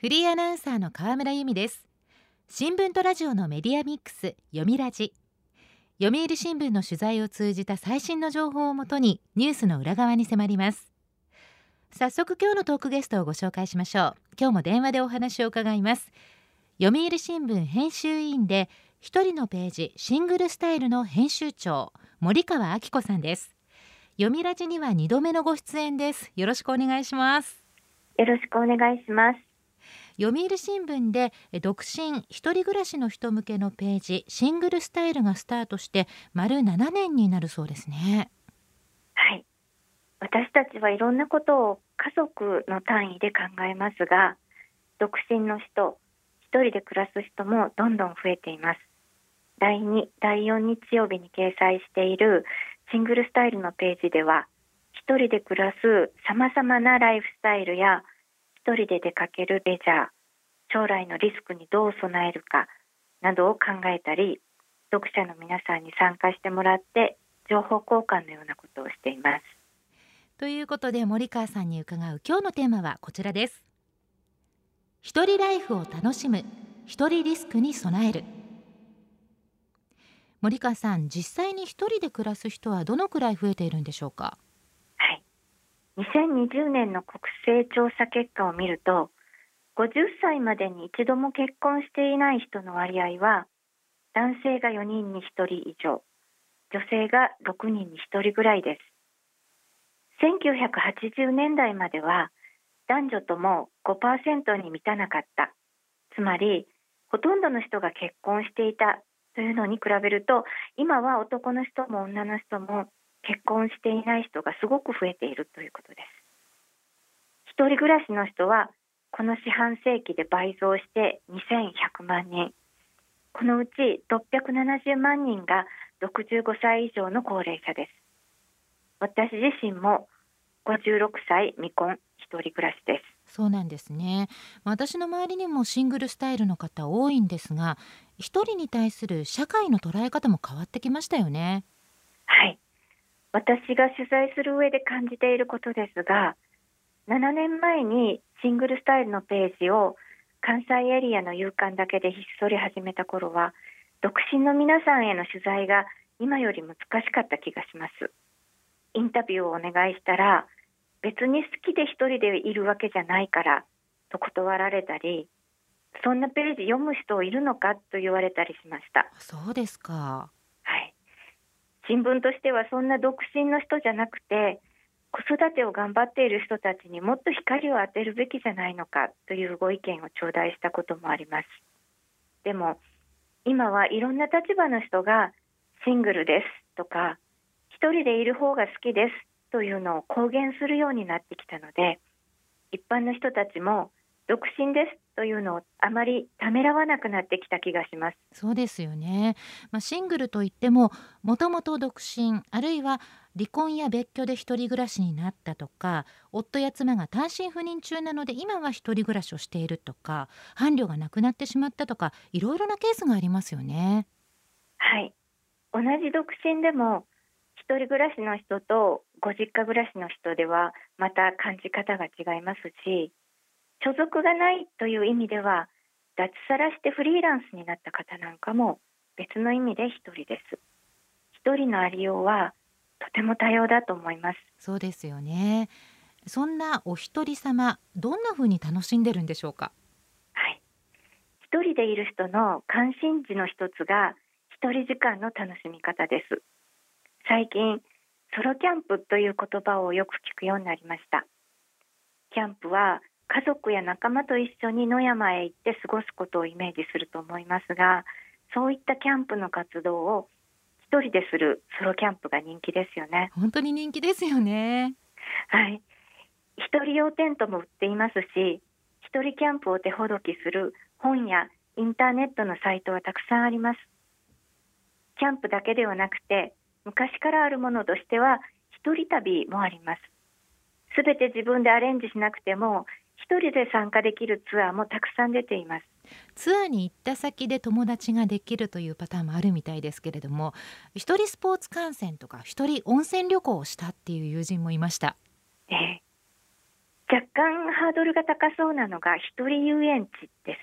フリーアナウンサーの河村由美です。新聞とラジオのメディアミックス読みラジ。読売新聞の取材を通じた最新の情報をもとにニュースの裏側に迫ります。早速今日のトークゲストをご紹介しましょう。今日も電話でお話を伺います。読売新聞編集委員で一人のページシングルスタイルの編集長森川明子さんです。読みラジには2度目のご出演です。よろしくお願いします。よろしくお願いします。読売新聞で独身一人暮らしの人向けのページシングルスタイルがスタートして丸7年になるそうですね。はい。私たちはいろんなことを家族の単位で考えますが独身の人一人で暮らす人もどんどん増えています。第2第4日曜日に掲載しているシングルスタイルのページでは一人で暮らすさまざまなライフスタイルや一人で出かけるレジャー将来のリスクにどう備えるかなどを考えたり読者の皆さんに参加してもらって情報交換のようなことをしています。ということで森川さんに伺う今日のテーマはこちらです。一人ライフを楽しむ一人リスクに備える森川さん実際に一人で暮らす人はどのくらい増えているんでしょうか？2020年の国勢調査結果を見ると50歳までに一度も結婚していない人の割合は男性が4人に1人以上女性が6人に1人ぐらいです。1980年代までは男女とも5%に満たなかった。つまりほとんどの人が結婚していたというのに比べると今は男の人も女の人も結婚していない人がすごく増えているということです。一人暮らしの人はこの四半世紀で倍増して2100万人。このうち670万人が65歳以上の高齢者です。私自身も56歳未婚一人暮らしです。そうなんですね。私の周りにもシングルスタイルの方多いんですが一人に対する社会の捉え方も変わってきましたよね。はい。私が取材する上で感じていることですが7年前にシングルスタイルのページを関西エリアの夕刊だけでひっそり始めた頃は独身の皆さんへの取材が今より難しかった気がします。インタビューをお願いしたら別に好きで一人でいるわけじゃないからと断られたりそんなページ読む人いるのかと言われたりしました。そうですか。新聞としてはそんな独身の人じゃなくて子育てを頑張っている人たちにもっと光を当てるべきじゃないのかというご意見を頂戴したこともあります。でも今はいろんな立場の人がシングルですとか一人でいる方が好きですというのを公言するようになってきたので一般の人たちも独身ですというのをあまりためらわなくなってきた気がします。そうですよね、まあ、シングルといってももともと独身あるいは離婚や別居で一人暮らしになったとか夫や妻が単身赴任中なので今は一人暮らしをしているとか伴侶が亡くなってしまったとかいろいろなケースがありますよね。はい。同じ独身でも一人暮らしの人とご実家暮らしの人ではまた感じ方が違いますし所属がないという意味では脱サラしてフリーランスになった方なんかも別の意味で一人です。一人のありようはとても多様だと思います。そうですよね。そんなお一人様どんな風に楽しんでるんでしょうか？はい。一人でいる人の関心事の一つが一人時間の楽しみ方です。最近ソロキャンプという言葉をよく聞くようになりました。キャンプは家族や仲間と一緒に野山へ行って過ごすことをイメージすると思いますがそういったキャンプの活動を一人でするソロキャンプが人気ですよね。本当に人気ですよね。はい。一人用テントも売っていますし一人キャンプを手ほどきする本やインターネットのサイトはたくさんあります。キャンプだけではなくて昔からあるものとしては一人旅もあります。すべて自分でアレンジしなくても一人で参加できるツアーもたくさん出ています。ツアーに行った先で友達ができるというパターンもあるみたいですけれども一人スポーツ観戦とか一人温泉旅行をしたっていう友人もいました、え若干ハードルが高そうなのが一人遊園地です。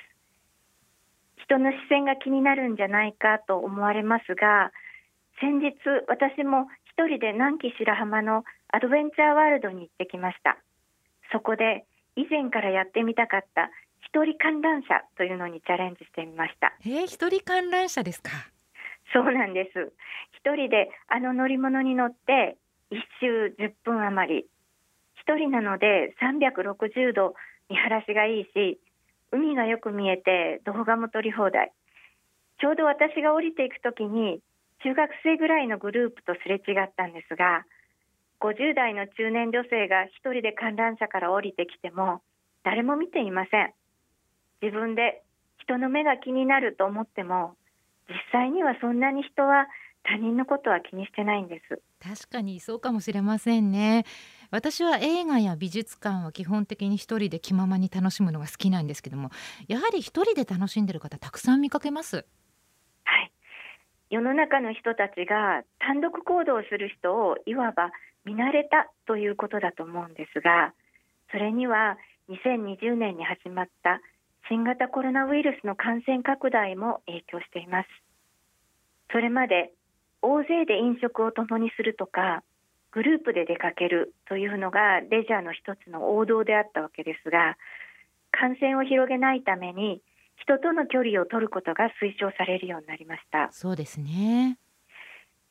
人の視線が気になるんじゃないかと思われますが先日私も一人で南紀白浜のアドベンチャーワールドに行ってきました。そこで以前からやってみたかった一人観覧車というのにチャレンジしてみました。えー、一人観覧車ですか？そうなんです。一人であの乗り物に乗って一周10分余り。一人なので360度見晴らしがいいし海がよく見えて動画も撮り放題。ちょうど私が降りていくときに中学生ぐらいのグループとすれ違ったんですが50代の中年女性が一人で観覧車から降りてきても誰も見ていません。自分で人の目が気になると思っても実際にはそんなに人は他人のことは気にしてないんです。確かにそうかもしれませんね。私は映画や美術館は基本的に一人で気ままに楽しむのが好きなんですけどもやはり一人で楽しんでる方たくさん見かけます？はい。世の中の人たちが単独行動する人をいわば見慣れたということだと思うんですがそれには2020年に始まった新型コロナウイルスの感染拡大も影響しています。それまで大勢で飲食を共にするとかグループで出かけるというのがレジャーの一つの王道であったわけですが感染を広げないために人との距離を取ることが推奨されるようになりました。そうですね。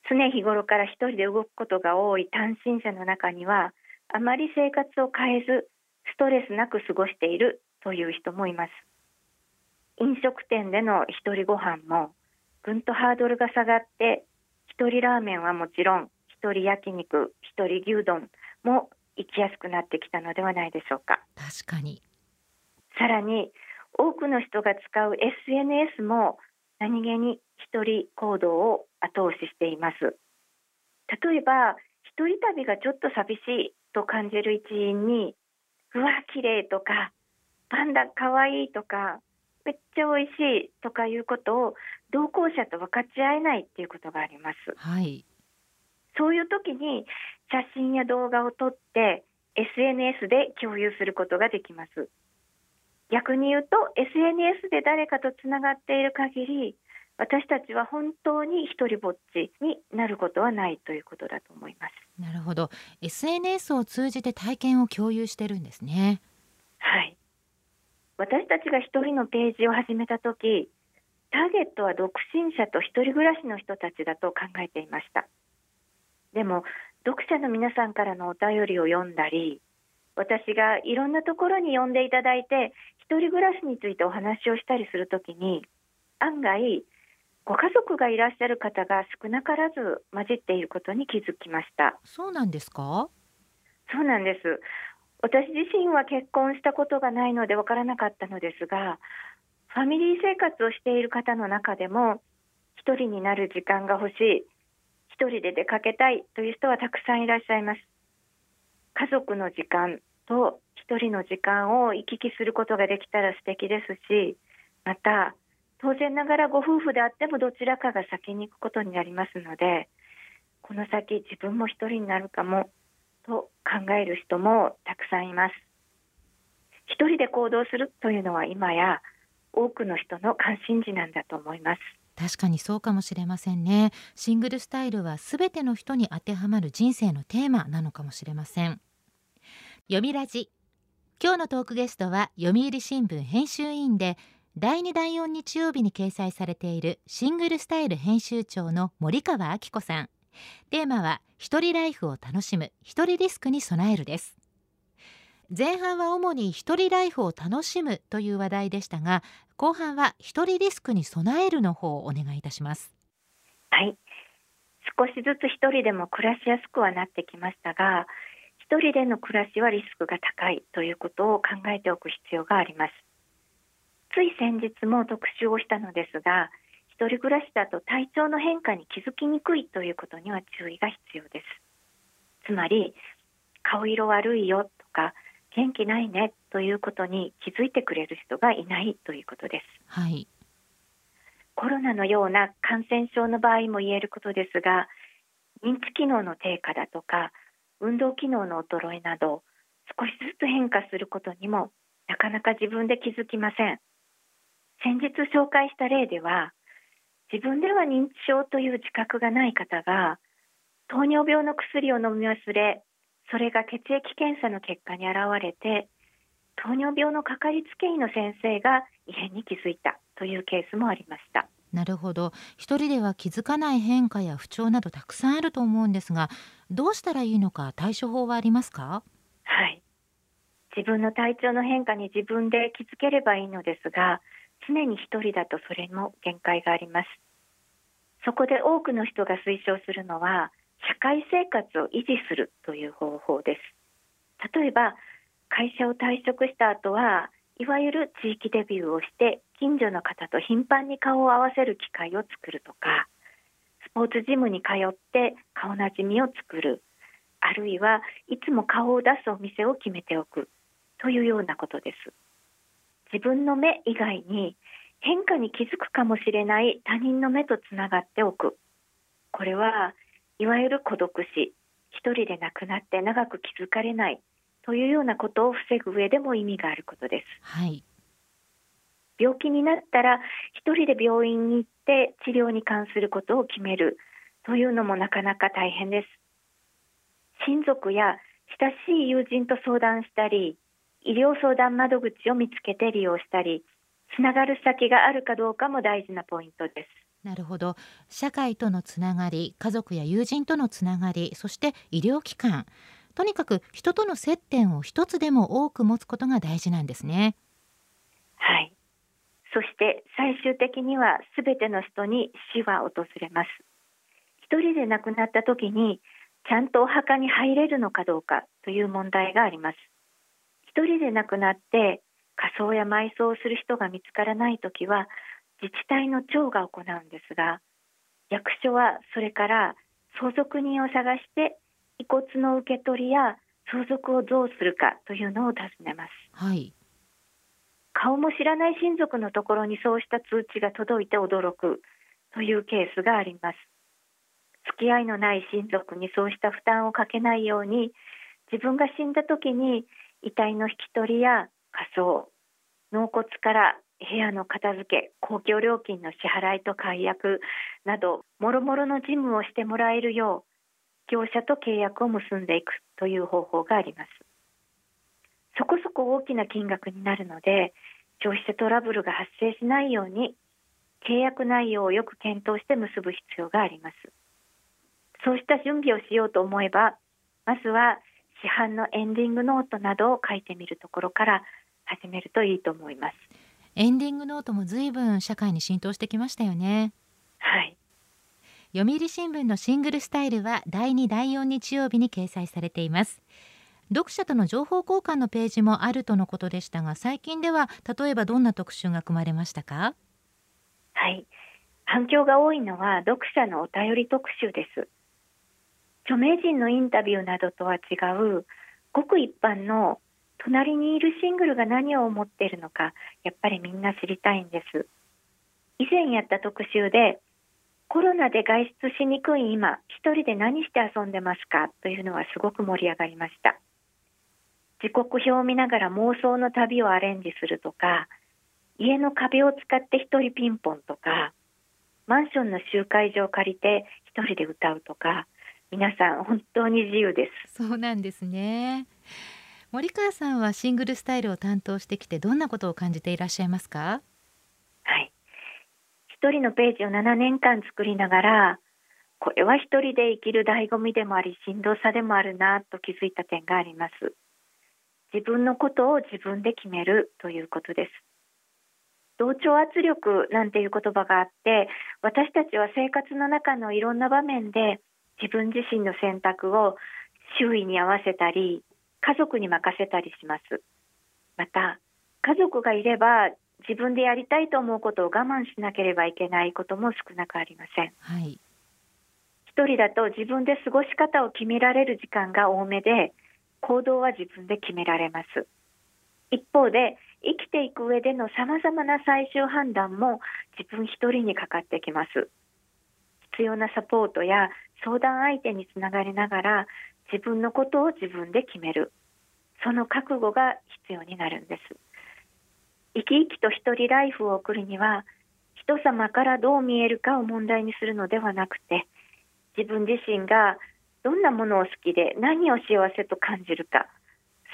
常日頃から一人で動くことが多い単身者の中にはあまり生活を変えずストレスなく過ごしているという人もいます。飲食店での一人ご飯もぐんとハードルが下がって一人ラーメンはもちろん一人焼肉一人牛丼も行きやすくなってきたのではないでしょうか。確かに。さらに多くの人が使う SNS も何気に一人行動を後押ししています例えば一人旅がちょっと寂しいと感じる一因にうわ綺麗とかパンダ可愛いとかめっちゃ美味しいとかいうことを同行者と分かち合えないっていうことがあります。はい。そういう時に写真や動画を撮って SNS で共有することができます。逆に言うと SNS で誰かとつながっている限り私たちは本当に一人ぼっちになることはないということだと思います。なるほど。SNS を通じて体験を共有してるんですね。はい。私たちが一人のページを始めた時ターゲットは独身者と一人暮らしの人たちだと考えていましたでも読者の皆さんからのお便りを読んだり私がいろんなところに呼んでいただいて一人暮らしについてお話をしたりするときに案外ご家族がいらっしゃる方が少なからず混じっていることに気づきました。そうなんですか？そうなんです。私自身は結婚したことがないのでわからなかったのですがファミリー生活をしている方の中でも一人になる時間が欲しい一人で出かけたいという人はたくさんいらっしゃいます家族の時間と一人の時間を行き来することができたら素敵ですしまた当然ながらご夫婦であってもどちらかが先に行くことになりますのでこの先自分も一人になるかもと考える人もたくさんいます。一人で行動するというのは今や多くの人の関心事なんだと思います。確かにそうかもしれませんね。シングルスタイルはすべての人に当てはまる人生のテーマなのかもしれません。読みラジ。今日のトークゲストは読売新聞編集委員で第2第4日曜日に掲載されているシングルスタイル編集長の森川明子さん。テーマは一人ライフを楽しむ一人リスクに備えるです。前半は主に一人ライフを楽しむという話題でしたが後半は一人リスクに備えるの方をお願いいたします。はい。少しずつ一人でも暮らしやすくはなってきましたが一人での暮らしはリスクが高いということを考えておく必要があります。つい先日も特集をしたのですが一人暮らしだと体調の変化に気づきにくいということには注意が必要です。つまり顔色悪いよとか元気ないねということに気づいてくれる人がいないということです。はい。コロナのような感染症の場合も言えることですが認知機能の低下だとか運動機能の衰えなど少しずつ変化することにもなかなか自分で気づきません。先日紹介した例では自分では認知症という自覚がない方が糖尿病の薬を飲み忘れそれが血液検査の結果に現れて糖尿病のかかりつけ医の先生が異変に気づいたというケースもありました。なるほど。一人では気づかない変化や不調などたくさんあると思うんですがどうしたらいいのか対処法はありますか？はい。自分の体調の変化に自分で気づければいいのですが常に一人だとそれも限界があります。そこで多くの人が推奨するのは社会生活を維持するという方法です。例えば会社を退職した後はいわゆる地域デビューをして近所の方と頻繁に顔を合わせる機会を作るとかスポーツジムに通って顔なじみを作るあるいはいつも顔を出すお店を決めておくというようなことです。自分の目以外に変化に気づくかもしれない他人の目とつながっておく。これはいわゆる孤独死一人で亡くなって長く気づかれないというようなことを防ぐ上でも意味があることです。はい、病気になったら一人で病院に行って治療に関することを決めるというのもなかなか大変です。親族や親しい友人と相談したり医療相談窓口を見つけて利用したりつながる先があるかどうかも大事なポイントです。なるほど社会とのつながり家族や友人とのつながりそして医療機関とにかく人との接点を一つでも多く持つことが大事なんですねそして最終的にはすべての人に死は訪れます一人で亡くなった時にちゃんとお墓に入れるのかどうかという問題があります一人で亡くなって火葬や埋葬をする人が見つからない時は自治体の長が行うんですが役所はそれから相続人を探して遺骨の受け取りや相続をどうするかというのを尋ねます。はい。顔も知らない親族のところにそうした通知が届いて驚くというケースがあります。付き合いのない親族にそうした負担をかけないように自分が死んだ時に遺体の引き取りや火葬納骨から部屋の片付け公共料金の支払いと解約などもろもろの事務をしてもらえるよう業者と契約を結んでいくという方法がありますそこそこ大きな金額になるので消費者トラブルが発生しないように契約内容をよく検討して結ぶ必要があります。そうした準備をしようと思えばまずは市販のエンディングノートなどを書いてみるところから始めるといいと思います。エンディングノートも随分社会に浸透してきましたよね。はい。読売新聞のシングルスタイルは第2第4日曜日に掲載されています読者との情報交換のページもあるとのことでしたが最近では例えばどんな特集が組まれましたか？はい。反響が多いのは読者のお便り特集です。著名人のインタビューなどとは違うごく一般の隣にいるシングルが何を思っているのかやっぱりみんな知りたいんです。以前やった特集でコロナで外出しにくい今一人で何して遊んでますか？というのはすごく盛り上がりました。時刻表を見ながら妄想の旅をアレンジするとか家の壁を使って一人ピンポンとかマンションの集会場を借りて一人で歌うとか皆さん本当に自由です。そうなんですね。森川さんはシングルスタイルを担当してきてどんなことを感じていらっしゃいますか？はい。一人のページを7年間作りながらこれは一人で生きる醍醐味でもありしんどさでもあるなと気づいた点があります自分のことを自分で決めるということです。同調圧力なんていう言葉があって私たちは生活の中のいろんな場面で自分自身の選択を周囲に合わせたり家族に任せたりします。また家族がいれば自分でやりたいと思うことを我慢しなければいけないことも少なくありません。はい、一人だと自分で過ごし方を決められる時間が多めで行動は自分で決められます。一方で生きていく上でのさまざまな最終判断も自分一人にかかってきます。必要なサポートや相談相手につながりながら自分のことを自分で決めるその覚悟が必要になるんです生き生きと一人ライフを送るには人様からどう見えるかを問題にするのではなくて自分自身がどんなものを好きで何を幸せと感じるか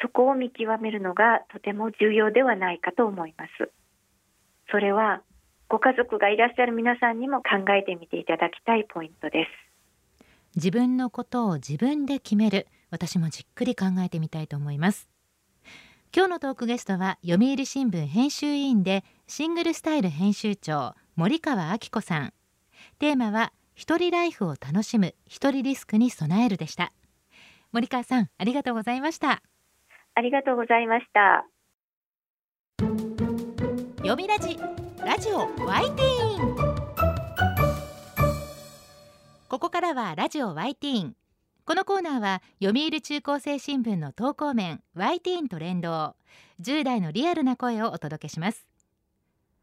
そこを見極めるのがとても重要ではないかと思います。それはご家族がいらっしゃる皆さんにも考えてみていただきたいポイントです。自分のことを自分で決める私もじっくり考えてみたいと思います。今日のトークゲストは読売新聞編集委員でシングルスタイル編集長森川明子さん。テーマは一人ライフを楽しむ一人リスクに備えるでした。森川さんありがとうございました。ありがとうございました。読みラジラジオワイティーン。ここからはラジオワイティーン。このコーナーは読売中高生新聞の投稿面ワイティーンと連動。10代のリアルな声をお届けします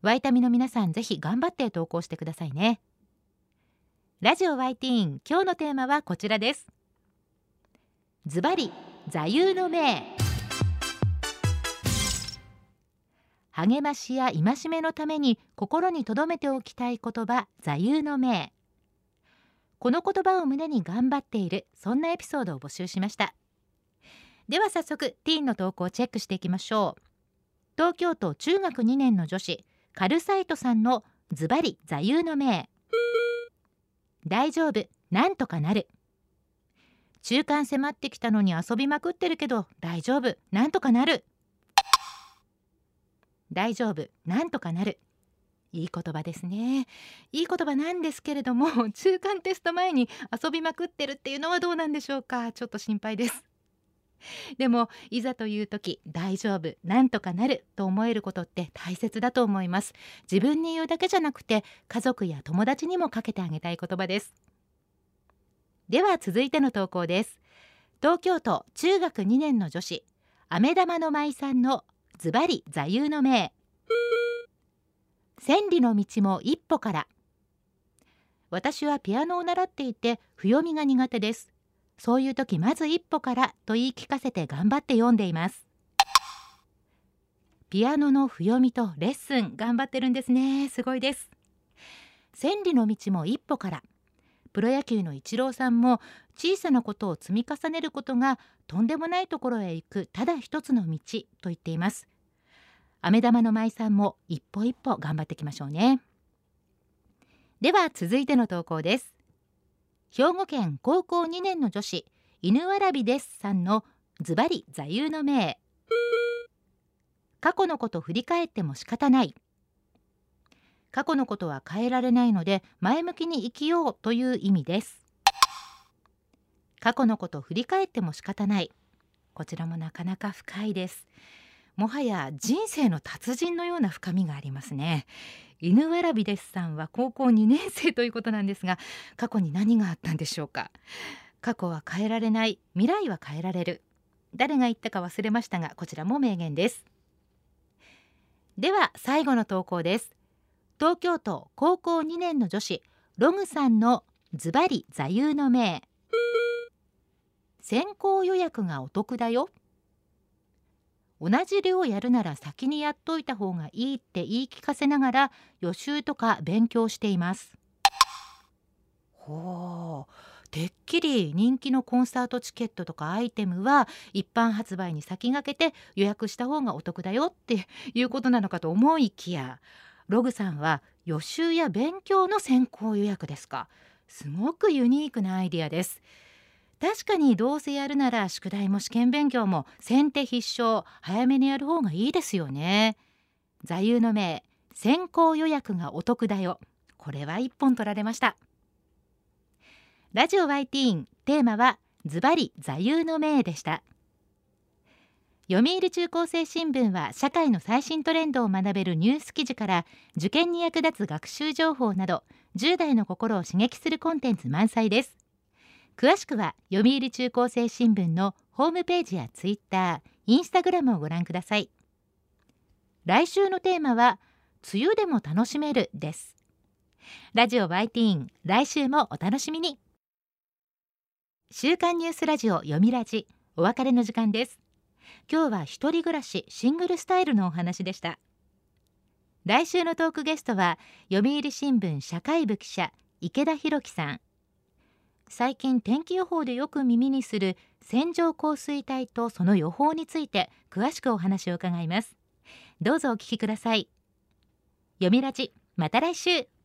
ワイタミの皆さんぜひ頑張って投稿してくださいね。ラジオワイティーン今日のテーマはこちらです。ズバリ座右の銘。励ましや戒めのために心に留めておきたい言葉座右の銘。この言葉を胸に頑張っているそんなエピソードを募集しました。では早速ティーンの投稿をチェックしていきましょう。東京都中学2年の女子カルサイトさんのズバリ座右の銘。大丈夫なんとかなる。中間迫ってきたのに遊びまくってるけど大丈夫なんとかなる。大丈夫なんとかなる。いい言葉ですね。いい言葉なんですけれども中間テスト前に遊びまくってるっていうのはどうなんでしょうか？ちょっと心配です。でもいざという時大丈夫なんとかなると思えることって大切だと思います。自分に言うだけじゃなくて家族や友達にもかけてあげたい言葉です。では続いての投稿です。東京都中学2年の女子飴玉の舞さんのズバリ座右の銘。千里の道も一歩から。私はピアノを習っていて譜読みが苦手です。そういう時まず一歩からと言い聞かせて頑張って読んでいます。ピアノの譜読みとレッスン頑張ってるんですね。すごいです。千里の道も一歩からプロ野球のイチローさんも小さなことを積み重ねることがとんでもないところへ行くただ一つの道と言っています。飴玉の舞さんも一歩一歩頑張っていきましょうね。では続いての投稿です。兵庫県高校2年の女子犬わらびですさんのズバリ座右の銘。過去のこと振り返っても仕方ない。過去のことは変えられないので前向きに生きようという意味です。過去のこと振り返っても仕方ない。こちらもなかなか深いです。もはや人生の達人のような深みがありますね。犬わらびですさんは高校2年生ということなんですが 過去に何があったんでしょうか？過去は変えられない未来は変えられる。誰が言ったか忘れましたがこちらも名言です。では最後の投稿です。東京都高校2年の女子ログさんのズバリ座右の銘。先行予約がお得だよ。同じ量やるなら先にやっといた方がいいって言い聞かせながら予習とか勉強しています。ほう。てっきり人気のコンサートチケットとかアイテムは一般発売に先駆けて予約した方がお得だよっていうことなのかと思いきやログさんは予習や勉強の先行予約ですか。すごくユニークなアイディアです。確かにどうせやるなら宿題も試験勉強も先手必勝早めにやる方がいいですよね。座右の銘先行予約がお得だよ。これは一本取られました。ラジオ YT テーマはズバリ座右の銘でした。読売中高生新聞は社会の最新トレンドを学べるニュース記事から受験に役立つ学習情報など10代の心を刺激するコンテンツ満載です。詳しくは読売中高生新聞のホームページやツイッター、インスタグラムをご覧ください。来週のテーマは梅雨でも楽しめるです。ラジオバイティーン来週もお楽しみに。週刊ニュースラジオ読みラジお別れの時間です。今日は一人暮らしシングルスタイルのお話でした。来週のトークゲストは読売新聞社会部記者池田博樹さん。最近天気予報でよく耳にする線状降水帯とその予報について詳しくお話を伺います。どうぞお聞きください。読みラジまた来週。